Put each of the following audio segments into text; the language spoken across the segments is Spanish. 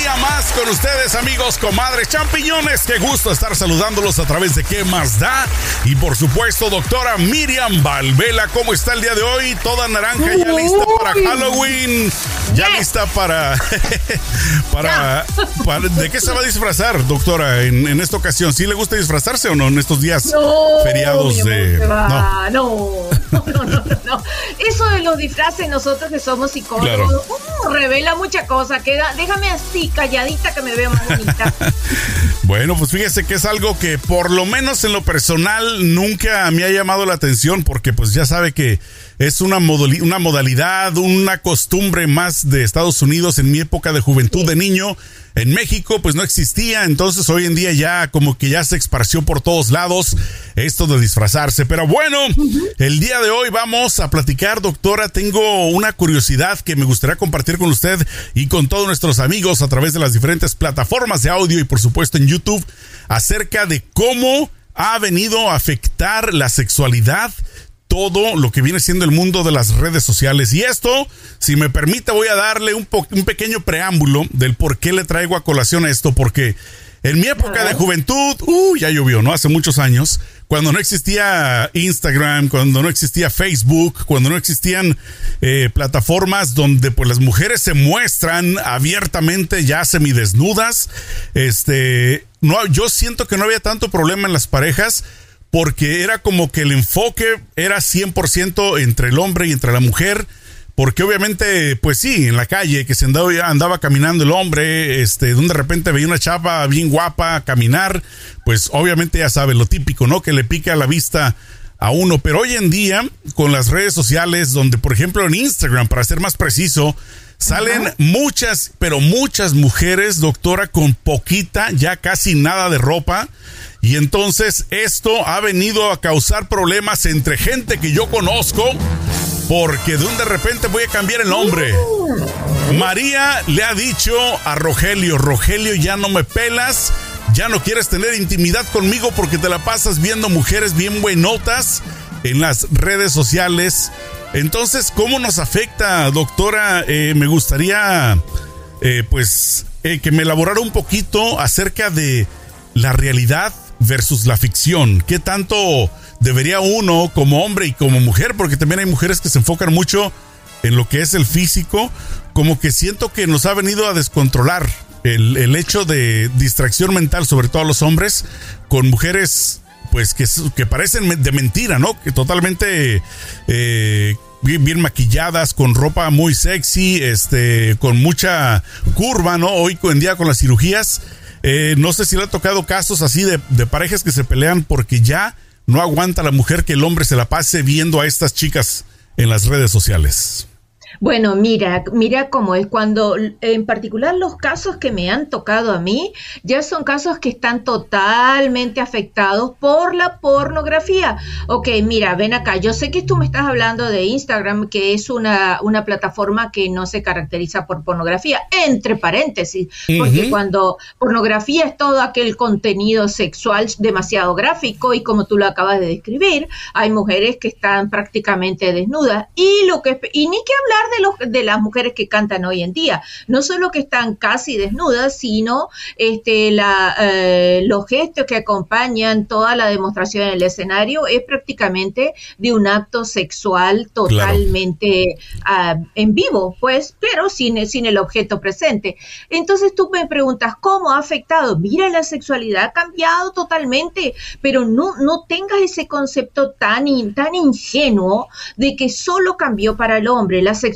día más con ustedes, amigos, comadres, champiñones. Qué gusto estar saludándolos a través de ¿Qué más da? Y por supuesto, doctora Miriam Valvela, ¿cómo está el día de hoy? Toda naranja, ya lista para Halloween. Ya lista para. para, ¿De qué se va a disfrazar, doctora, en, esta ocasión? ¿Sí le gusta disfrazarse o no en estos días feriados de. No. no. No, no, no, Eso de los disfraces, nosotros que somos psicólogos, uh, revela mucha cosa. Queda, déjame así, calladita, que me veo más bonita. bueno, pues fíjese que es algo que por lo menos en lo personal nunca me ha llamado la atención, porque pues ya sabe que es una, una modalidad, una costumbre más de Estados Unidos en mi época de juventud de niño. En México pues no existía, entonces hoy en día ya como que ya se esparció por todos lados esto de disfrazarse. Pero bueno, el día de hoy vamos a platicar, doctora, tengo una curiosidad que me gustaría compartir con usted y con todos nuestros amigos a través de las diferentes plataformas de audio y por supuesto en YouTube acerca de cómo ha venido a afectar la sexualidad todo lo que viene siendo el mundo de las redes sociales. Y esto, si me permite, voy a darle un, un pequeño preámbulo del por qué le traigo a colación esto, porque en mi época de juventud, uh, ya llovió, ¿no? Hace muchos años, cuando no existía Instagram, cuando no existía Facebook, cuando no existían eh, plataformas donde pues las mujeres se muestran abiertamente ya semidesnudas, este, no, yo siento que no había tanto problema en las parejas porque era como que el enfoque era 100% entre el hombre y entre la mujer. Porque obviamente, pues sí, en la calle que se andaba, andaba caminando el hombre, este, donde de repente veía una chapa bien guapa caminar, pues obviamente ya sabe lo típico, ¿no? Que le pica la vista a uno. Pero hoy en día, con las redes sociales, donde por ejemplo en Instagram, para ser más preciso, salen muchas, pero muchas mujeres, doctora, con poquita, ya casi nada de ropa. Y entonces esto ha venido a causar problemas entre gente que yo conozco, porque de un de repente voy a cambiar el nombre. María le ha dicho a Rogelio, Rogelio ya no me pelas, ya no quieres tener intimidad conmigo porque te la pasas viendo mujeres bien buenotas en las redes sociales. Entonces, ¿cómo nos afecta, doctora? Eh, me gustaría, eh, pues, eh, que me elaborara un poquito acerca de la realidad versus la ficción. ¿Qué tanto debería uno como hombre y como mujer? Porque también hay mujeres que se enfocan mucho en lo que es el físico, como que siento que nos ha venido a descontrolar el, hecho de distracción mental, sobre todo a los hombres, con mujeres pues que, que parecen de mentira, ¿no? Que totalmente eh, bien, bien, maquilladas, con ropa muy sexy, este, con mucha curva, ¿no? Hoy en día con las cirugías eh, no sé si le ha tocado casos así de, de parejas que se pelean porque ya no aguanta la mujer que el hombre se la pase viendo a estas chicas en las redes sociales. Bueno, mira, mira cómo es. Cuando, en particular los casos que me han tocado a mí, ya son casos que están totalmente afectados por la pornografía. Ok, mira, ven acá, yo sé que tú me estás hablando de Instagram, que es una, una plataforma que no se caracteriza por pornografía, entre paréntesis, porque cuando pornografía es todo aquel contenido sexual demasiado gráfico y como tú lo acabas de describir, hay mujeres que están prácticamente desnudas. Y lo que y ni que hablar de, los, de las mujeres que cantan hoy en día. No solo que están casi desnudas, sino este, la, eh, los gestos que acompañan toda la demostración en el escenario es prácticamente de un acto sexual totalmente ah, en vivo, pues, pero sin, sin el objeto presente. Entonces tú me preguntas, ¿cómo ha afectado? Mira, la sexualidad ha cambiado totalmente, pero no, no tengas ese concepto tan, tan ingenuo de que solo cambió para el hombre. La sexualidad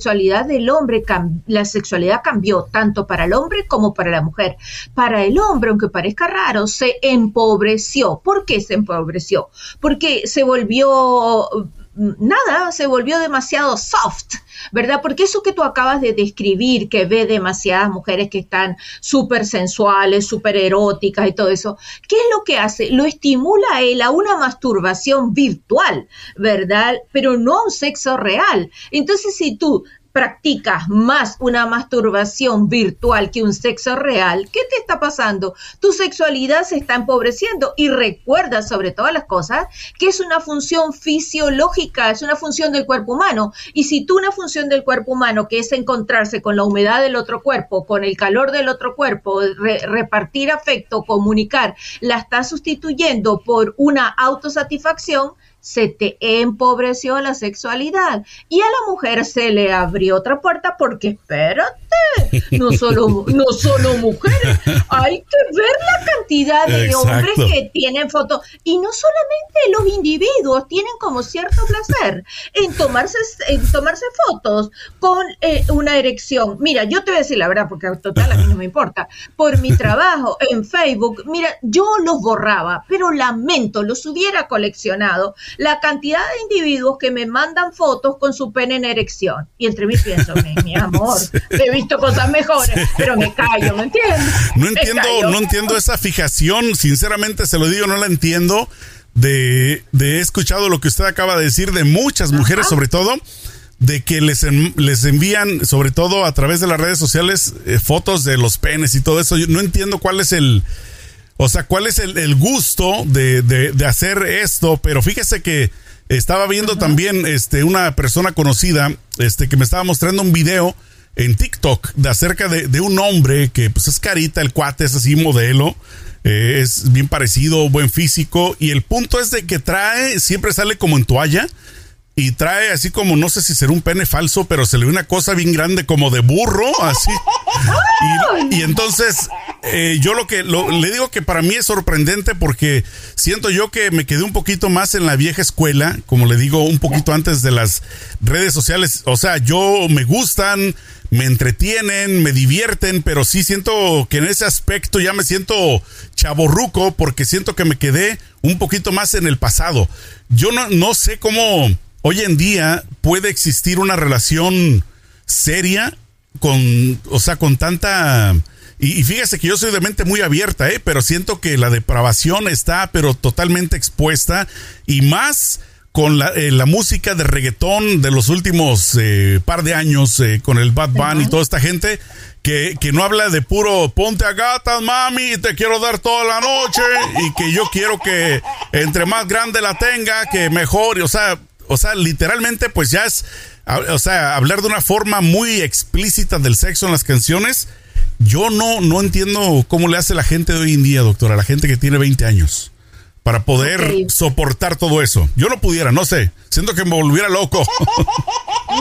del hombre, la sexualidad cambió tanto para el hombre como para la mujer. Para el hombre, aunque parezca raro, se empobreció. ¿Por qué se empobreció? Porque se volvió nada, se volvió demasiado soft, ¿verdad? Porque eso que tú acabas de describir, que ve demasiadas mujeres que están súper sensuales, súper eróticas y todo eso, ¿qué es lo que hace? Lo estimula a él a una masturbación virtual, ¿verdad? Pero no a un sexo real. Entonces, si tú practicas más una masturbación virtual que un sexo real, ¿qué te está pasando? Tu sexualidad se está empobreciendo y recuerda sobre todas las cosas que es una función fisiológica, es una función del cuerpo humano. Y si tú una función del cuerpo humano que es encontrarse con la humedad del otro cuerpo, con el calor del otro cuerpo, repartir afecto, comunicar, la estás sustituyendo por una autosatisfacción, se te empobreció la sexualidad y a la mujer se le abrió otra puerta porque espérate, no solo, no solo mujeres, hay que ver la cantidad de hombres que tienen fotos y no solamente los individuos tienen como cierto placer en tomarse, en tomarse fotos con eh, una erección. Mira, yo te voy a decir la verdad porque total a mí no me importa. Por mi trabajo en Facebook, mira, yo los borraba, pero lamento, los hubiera coleccionado la cantidad de individuos que me mandan fotos con su pene en erección. Y entre mí pienso, mi, amor, he visto cosas mejores, pero me callo, ¿me entiendes? No entiendo, no entiendo esa fijación, sinceramente se lo digo, no la entiendo. De, de he escuchado lo que usted acaba de decir de muchas mujeres, sobre todo, de que les, les envían, sobre todo a través de las redes sociales, eh, fotos de los penes y todo eso. Yo no entiendo cuál es el, o sea, ¿cuál es el, gusto de, de, hacer esto? Pero fíjese que estaba viendo también este, una persona conocida este, que me estaba mostrando un video en TikTok de acerca de, un hombre que pues es carita, el cuate es así modelo, eh, es bien parecido, buen físico y el punto es de que trae, siempre sale como en toalla y trae así como, no sé si será un pene falso, pero se le ve una cosa bien grande como de burro, así. Y, entonces, eh, yo lo que le digo que para mí es sorprendente porque siento yo que me quedé un poquito más en la vieja escuela, como le digo, un poquito antes de las redes sociales. O sea, yo me gustan, me entretienen, me divierten, pero sí siento que en ese aspecto ya me siento chaborruco porque siento que me quedé un poquito más en el pasado. Yo no, no sé cómo hoy en día puede existir una relación seria con, o sea, con tanta... Y, fíjese que yo soy de mente muy abierta, ¿eh? pero siento que la depravación está, pero totalmente expuesta y más con la, eh, música de reggaetón de los últimos eh, par de años, eh, con el Bad Bunny y toda esta gente, que, que, no habla de puro ponte a gatas, mami, te quiero dar toda la noche, y que yo quiero que entre más grande la tenga, que mejor, o sea, o sea, literalmente, pues ya es, o sea, hablar de una forma muy explícita del sexo en las canciones. Yo no, no entiendo cómo le hace la gente de hoy en día, doctora, la gente que tiene 20 años para poder soportar todo eso. Yo no pudiera, no sé, siento que me volviera loco.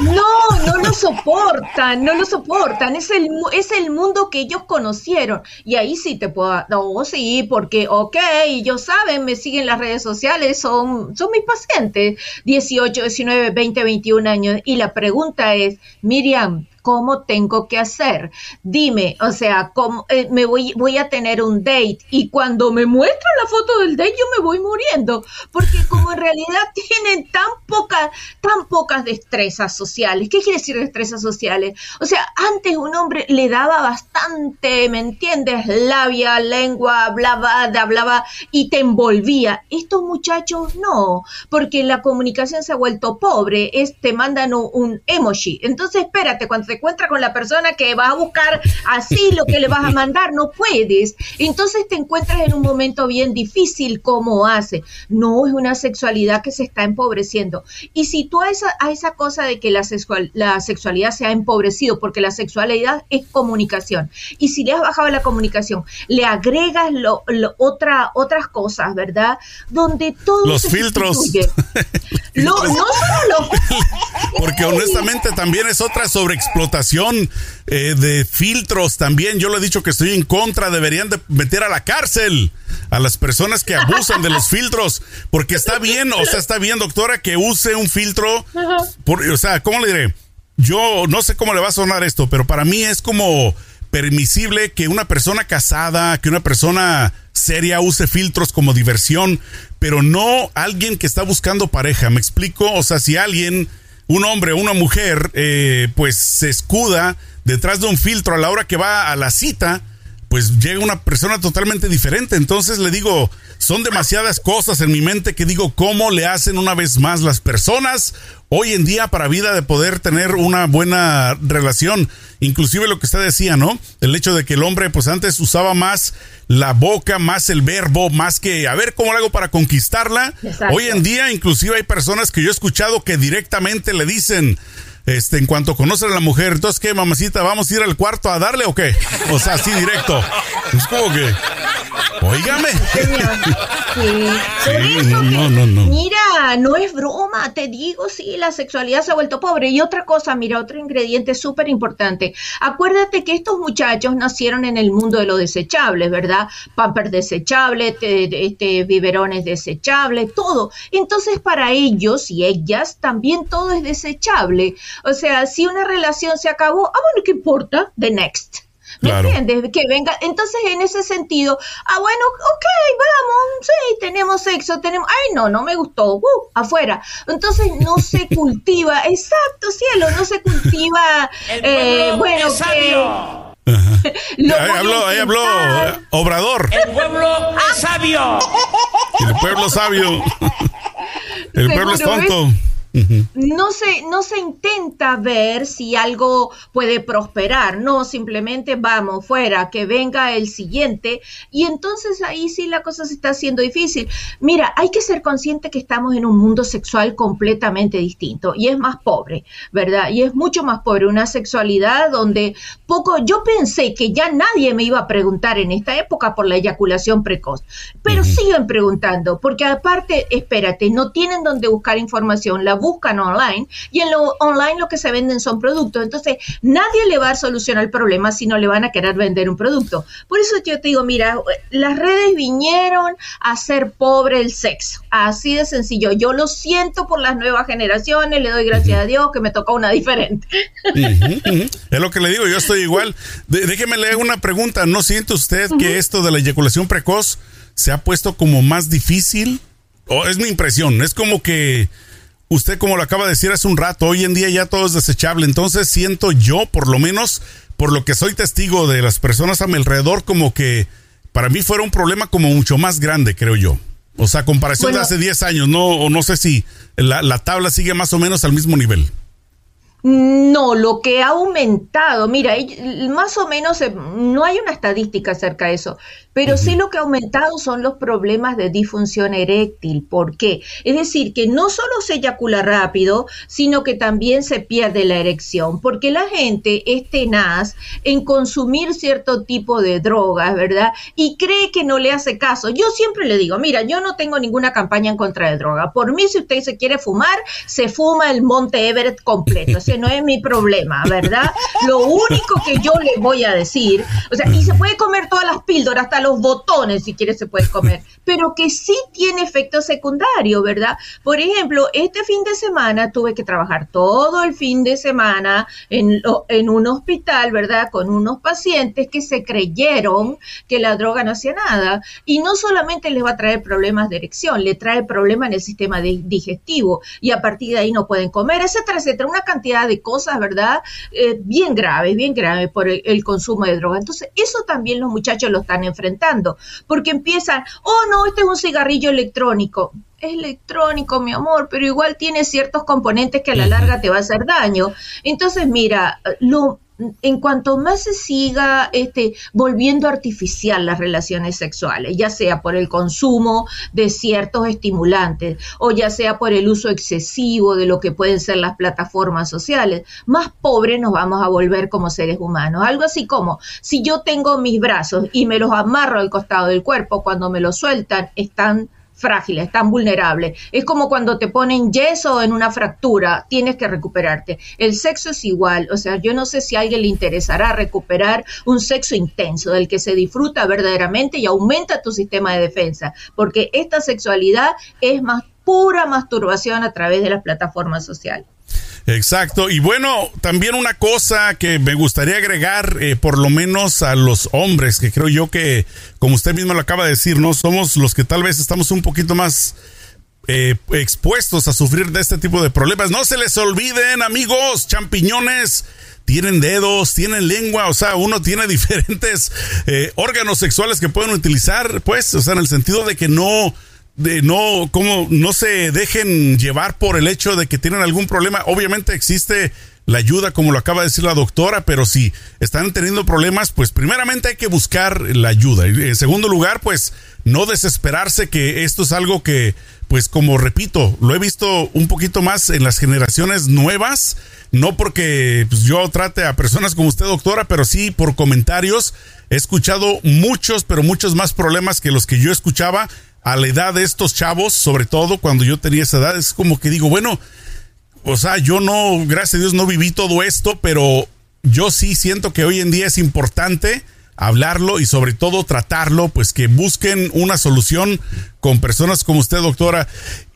No, no lo soportan, no lo soportan. Es el, es el mundo que ellos conocieron. Y ahí sí te puedo. No, sí, porque, ok, ellos saben, me siguen las redes sociales, son, son mis pacientes, 18, 19, 20, 21 años. Y la pregunta es, Miriam, ¿Cómo tengo que hacer? Dime, o sea, ¿cómo, eh, me voy, voy a tener un date y cuando me muestran la foto del date yo me voy muriendo, porque como en realidad tienen tan pocas, tan pocas destrezas sociales. ¿Qué quiere decir destrezas sociales? O sea, antes un hombre le daba bastante, ¿me entiendes? Labia, lengua, hablaba, hablaba y te envolvía. Estos muchachos no, porque la comunicación se ha vuelto pobre, es, te mandan un, un emoji. Entonces, espérate, cuando encuentra con la persona que va a buscar así lo que le vas a mandar, no puedes. Entonces te encuentras en un momento bien difícil, ¿cómo hace? No es una sexualidad que se está empobreciendo. Y si tú a esa, a esa cosa de que la, sexual, la sexualidad se ha empobrecido, porque la sexualidad es comunicación, y si le has bajado la comunicación, le agregas lo, otra, otras cosas, ¿verdad? Donde todo... Los filtros. no solo los... porque honestamente también es otra sobreexplotación eh, de filtros también. Yo le he dicho que estoy en contra, deberían de meter a la cárcel a las personas que abusan de los filtros, porque está bien, o sea, está bien, doctora, que use un filtro, o sea, ¿cómo le diré? Yo no sé cómo le va a sonar esto, pero para mí es como permisible que una persona casada, que una persona seria use filtros como diversión, pero no alguien que está buscando pareja. ¿Me explico? O sea, si alguien un hombre o una mujer, eh, pues se escuda detrás de un filtro a la hora que va a la cita, pues llega una persona totalmente diferente. Entonces le digo, son demasiadas cosas en mi mente que digo, ¿cómo le hacen una vez más las personas hoy en día para vida de poder tener una buena relación? Inclusive lo que usted decía, ¿no? El hecho de que el hombre pues antes usaba más la boca, más el verbo, más que a ver cómo lo hago para conquistarla. Hoy en día inclusive hay personas que yo he escuchado que directamente le dicen, este, en cuanto conocen a la mujer, entonces, ¿qué, mamacita? ¿Vamos a ir al cuarto a darle o qué? O sea, así directo. Es como que, Óigame. Sí. no, no, no. Mira, no es broma, te digo, sí, la sexualidad se ha vuelto pobre. Y otra cosa, mira, otro ingrediente súper importante. Acuérdate que estos muchachos nacieron en el mundo de lo desechable, ¿verdad? Pampers desechables, este, biberones desechables, todo. Entonces, para ellos y ellas también todo es desechable. O sea, si una relación se acabó, ah, bueno, ¿qué importa? The next. ¿Me entiendes? Que venga. Entonces, en ese sentido, ah, bueno, ok, vamos, sí, tenemos sexo, tenemos. Ay, no, no me gustó, uh, afuera. Entonces, no se cultiva, exacto, cielo, no se cultiva. eh, bueno, que. ahí habló, ahí habló Obrador. El pueblo es sabio. El pueblo sabio. El pueblo es tonto. No se, no se intenta ver si algo puede prosperar, no, simplemente vamos fuera, que venga el siguiente y entonces ahí sí la cosa se está haciendo difícil. Mira, hay que ser consciente que estamos en un mundo sexual completamente distinto y es más pobre, ¿verdad? Y es mucho más pobre, una sexualidad donde poco, yo pensé que ya nadie me iba a preguntar en esta época por la eyaculación precoz, pero siguen preguntando, porque aparte, espérate, no tienen donde buscar información, la buscan online y en lo online lo que se venden son productos. Entonces, nadie le va a solucionar el problema si no le van a querer vender un producto. Por eso yo te digo, mira, las redes vinieron a hacer pobre el sexo. Así de sencillo. Yo lo siento por las nuevas generaciones, le doy gracias a Dios que me tocó una diferente. Es lo que le digo, yo estoy igual. déjeme leer una pregunta. ¿No siente usted que esto de la eyaculación precoz se ha puesto como más difícil? O es mi impresión, es como que usted como lo acaba de decir hace un rato, hoy en día ya todo es desechable, entonces siento yo, por lo menos, por lo que soy testigo de las personas a mi alrededor, como que para mí fuera un problema como mucho más grande, creo yo. O sea, comparación de hace 10 años, no, o no sé si la, la tabla sigue más o menos al mismo nivel. No, lo que ha aumentado, mira, más o menos eh, no hay una estadística acerca de eso, pero sí lo que ha aumentado son los problemas de disfunción eréctil. ¿Por qué? Es decir, que no solo se eyacula rápido, sino que también se pierde la erección, porque la gente es tenaz en consumir cierto tipo de drogas, ¿verdad? Y cree que no le hace caso. Yo siempre le digo, mira, yo no tengo ninguna campaña en contra de droga. Por mí, si usted se quiere fumar, se fuma el Monte Everett completo. No es mi problema, ¿verdad? Lo único que yo le voy a decir, o sea, y se puede comer todas las píldoras, hasta los botones, si quiere se puede comer, pero que sí tiene efecto secundario, ¿verdad? Por ejemplo, este fin de semana tuve que trabajar todo el fin de semana en, en un hospital, ¿verdad? Con unos pacientes que se creyeron que la droga no hacía nada. Y no solamente les va a traer problemas de erección, le trae problemas en el sistema digestivo y a partir de ahí no pueden comer, etcétera, etcétera. Una cantidad de cosas, ¿verdad? Eh, bien graves, bien graves por el, consumo de droga. Entonces, eso también los muchachos lo están enfrentando, porque empiezan, oh no, este es un cigarrillo electrónico es electrónico, mi amor, pero igual tiene ciertos componentes que a la larga te va a hacer daño. Entonces, mira, lo, en cuanto más se siga este, volviendo artificial las relaciones sexuales, ya sea por el consumo de ciertos estimulantes o ya sea por el uso excesivo de lo que pueden ser las plataformas sociales, más pobres nos vamos a volver como seres humanos. Algo así como, si yo tengo mis brazos y me los amarro al costado del cuerpo, cuando me los sueltan, están frágiles, tan vulnerables. Es como cuando te ponen yeso en una fractura, tienes que recuperarte. El sexo es igual, o sea, yo no sé si a alguien le interesará recuperar un sexo intenso, del que se disfruta verdaderamente y aumenta tu sistema de defensa, porque esta sexualidad es más pura masturbación a través de las plataformas sociales. Exacto. Y bueno, también una cosa que me gustaría agregar, eh, por lo menos a los hombres, que creo yo que, como usted mismo lo acaba de decir, ¿no? Somos los que tal vez estamos un poquito más eh, expuestos a sufrir de este tipo de problemas. No se les olviden, amigos, champiñones tienen dedos, tienen lengua, o sea, uno tiene diferentes eh, órganos sexuales que pueden utilizar, pues, o sea, en el sentido de que no, de no, como no se dejen llevar por el hecho de que tienen algún problema. Obviamente existe la ayuda, como lo acaba de decir la doctora, pero si están teniendo problemas, pues primeramente hay que buscar la ayuda. En segundo lugar, pues no desesperarse que esto es algo que, pues como repito, lo he visto un poquito más en las generaciones nuevas, no porque pues, yo trate a personas como usted, doctora, pero sí por comentarios. He escuchado muchos, pero muchos más problemas que los que yo escuchaba a la edad de estos chavos, sobre todo cuando yo tenía esa edad. Es como que digo, bueno, o sea, yo no, gracias a Dios, no viví todo esto, pero yo sí siento que hoy en día es importante hablarlo y sobre todo tratarlo, pues que busquen una solución con personas como usted, doctora.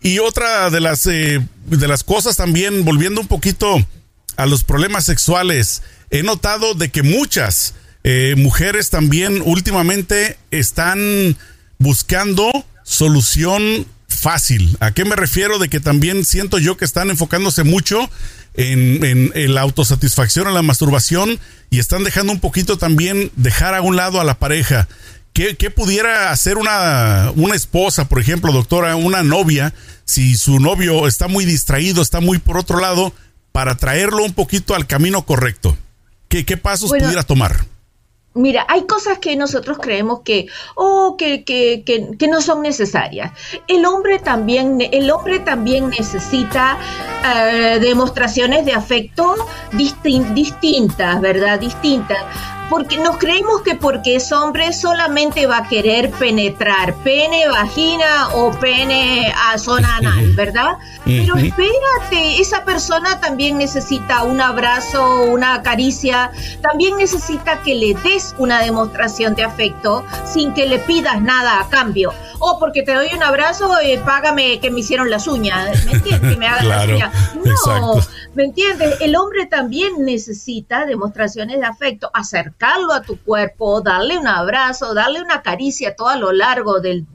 Y otra de las, eh, de las cosas también, volviendo un poquito a los problemas sexuales, he notado de que muchas eh, mujeres también últimamente están buscando solución fácil. ¿A qué me refiero? De que también siento yo que están enfocándose mucho en, la autosatisfacción, en la masturbación y están dejando un poquito también dejar a un lado a la pareja. ¿Qué, pudiera hacer una, una esposa, por ejemplo, doctora, una novia, si su novio está muy distraído, está muy por otro lado, para traerlo un poquito al camino correcto? ¿Qué, qué pasos pudiera tomar? Mira, hay cosas que nosotros creemos que, oh, que, que, que, no son necesarias. El hombre también, el hombre también necesita eh, demostraciones de afecto distintas, ¿verdad? Distintas porque nos creemos que porque es hombre solamente va a querer penetrar pene, vagina o pene a zona anal, ¿verdad? Pero espérate, esa persona también necesita un abrazo, una caricia, también necesita que le des una demostración de afecto sin que le pidas nada a cambio. O porque te doy un abrazo, y págame que me hicieron las uñas, ¿me entiendes? Que me hagan las uñas. No, ¿me entiendes? El hombre también necesita demostraciones de afecto, hacer a tu cuerpo, darle un abrazo, darle una caricia todo a lo largo del,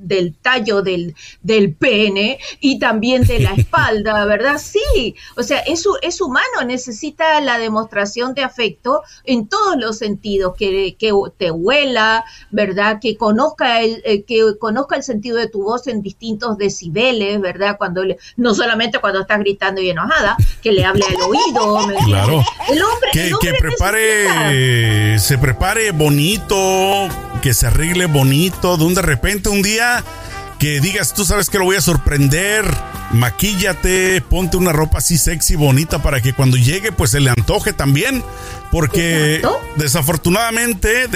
tallo del, del, pene y también de la espalda, ¿verdad? Sí, o sea, es, es humano, necesita la demostración de afecto en todos los sentidos, que, que te huela, ¿verdad? Que conozca, el, eh, que conozca el sentido de tu voz en distintos decibeles, ¿verdad? Cuando no solamente cuando estás gritando y enojada, que le hable al oído. Claro. El hombre, que, prepare, se prepare bonito, que se arregle bonito, de un de repente un día que digas, tú sabes que lo voy a sorprender, maquíllate, ponte una ropa así sexy, bonita, para que cuando llegue, pues se le antoje también. Porque desafortunadamente,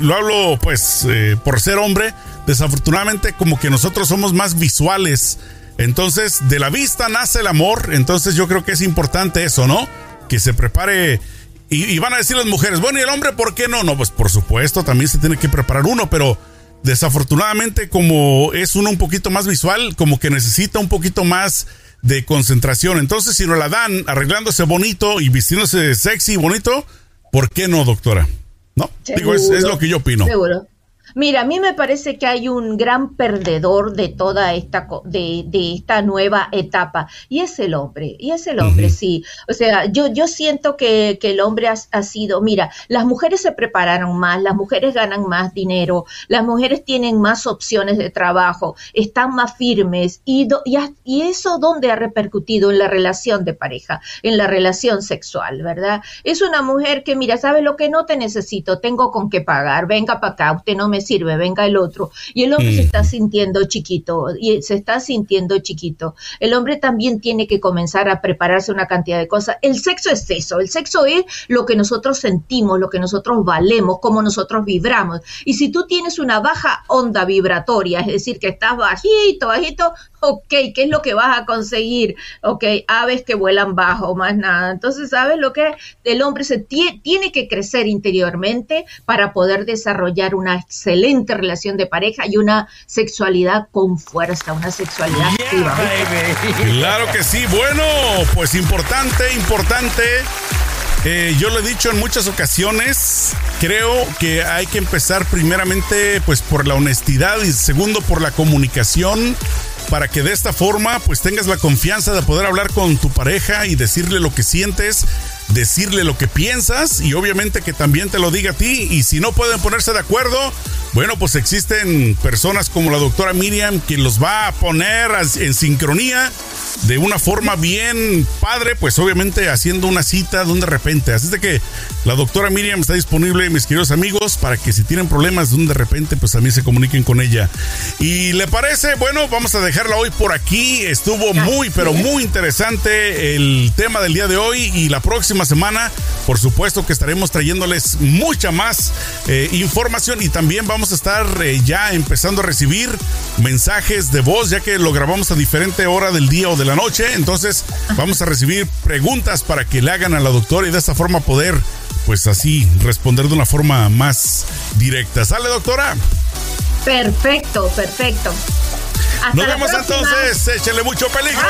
lo hablo pues eh, por ser hombre, desafortunadamente como que nosotros somos más visuales. Entonces, de la vista nace el amor, entonces yo creo que es importante eso, ¿no? Que se prepare y, van a decir las mujeres, bueno, ¿y el hombre por qué no? No, pues por supuesto, también se tiene que preparar uno, pero desafortunadamente como es uno un poquito más visual, como que necesita un poquito más de concentración. Entonces, si no la dan arreglándose bonito y vistiéndose sexy y bonito, ¿por qué no, doctora? No, digo, es, es, lo que yo opino. Seguro. Mira, a mí me parece que hay un gran perdedor de toda esta, de, de esta nueva etapa y es el hombre, y es el hombre, sí. O sea, yo, yo siento que, que el hombre ha, sido, mira, las mujeres se prepararon más, las mujeres ganan más dinero, las mujeres tienen más opciones de trabajo, están más firmes y, y, y eso dónde ha repercutido en la relación de pareja, en la relación sexual, ¿verdad? Es una mujer que, mira, ¿sabe lo que no te necesito? Tengo con qué pagar, venga para acá, usted no me sirve, venga el otro. Y el hombre se está sintiendo chiquito, y se está sintiendo chiquito. El hombre también tiene que comenzar a prepararse una cantidad de cosas. El sexo es eso, el sexo es lo que nosotros sentimos, lo que nosotros valemos, cómo nosotros vibramos. Y si tú tienes una baja onda vibratoria, es decir, que estás bajito, bajito, ok, ¿qué es lo que vas a conseguir? Ok, aves que vuelan bajo, más nada. Entonces, ¿sabes lo que el hombre se tiene que crecer interiormente para poder desarrollar una excelente relación de pareja y una sexualidad con fuerza, una sexualidad activa. Claro que sí. Bueno, pues importante, importante. Eh, yo lo he dicho en muchas ocasiones, creo que hay que empezar primeramente pues por la honestidad y segundo por la comunicación para que de esta forma pues tengas la confianza de poder hablar con tu pareja y decirle lo que sientes, decirle lo que piensas y obviamente que también te lo diga a ti y si no pueden ponerse de acuerdo, bueno, pues existen personas como la doctora Miriam quien los va a poner en sincronía de una forma bien padre, pues obviamente haciendo una cita de un de repente. Así de que la doctora Miriam está disponible, mis queridos amigos, para que si tienen problemas de un de repente, pues también se comuniquen con ella. Y le parece, bueno, vamos a dejarla hoy por aquí. Estuvo muy, pero muy interesante el tema del día de hoy y la próxima semana, por supuesto que estaremos trayéndoles mucha más eh, información y también vamos a estar eh, ya empezando a recibir mensajes de voz, ya que lo grabamos a diferente hora del día o de la noche. Entonces vamos a recibir preguntas para que le hagan a la doctora y de esta forma poder, pues así, responder de una forma más directa. ¿Sale, doctora? Perfecto, perfecto. Nos vemos entonces. Échale mucho peligro.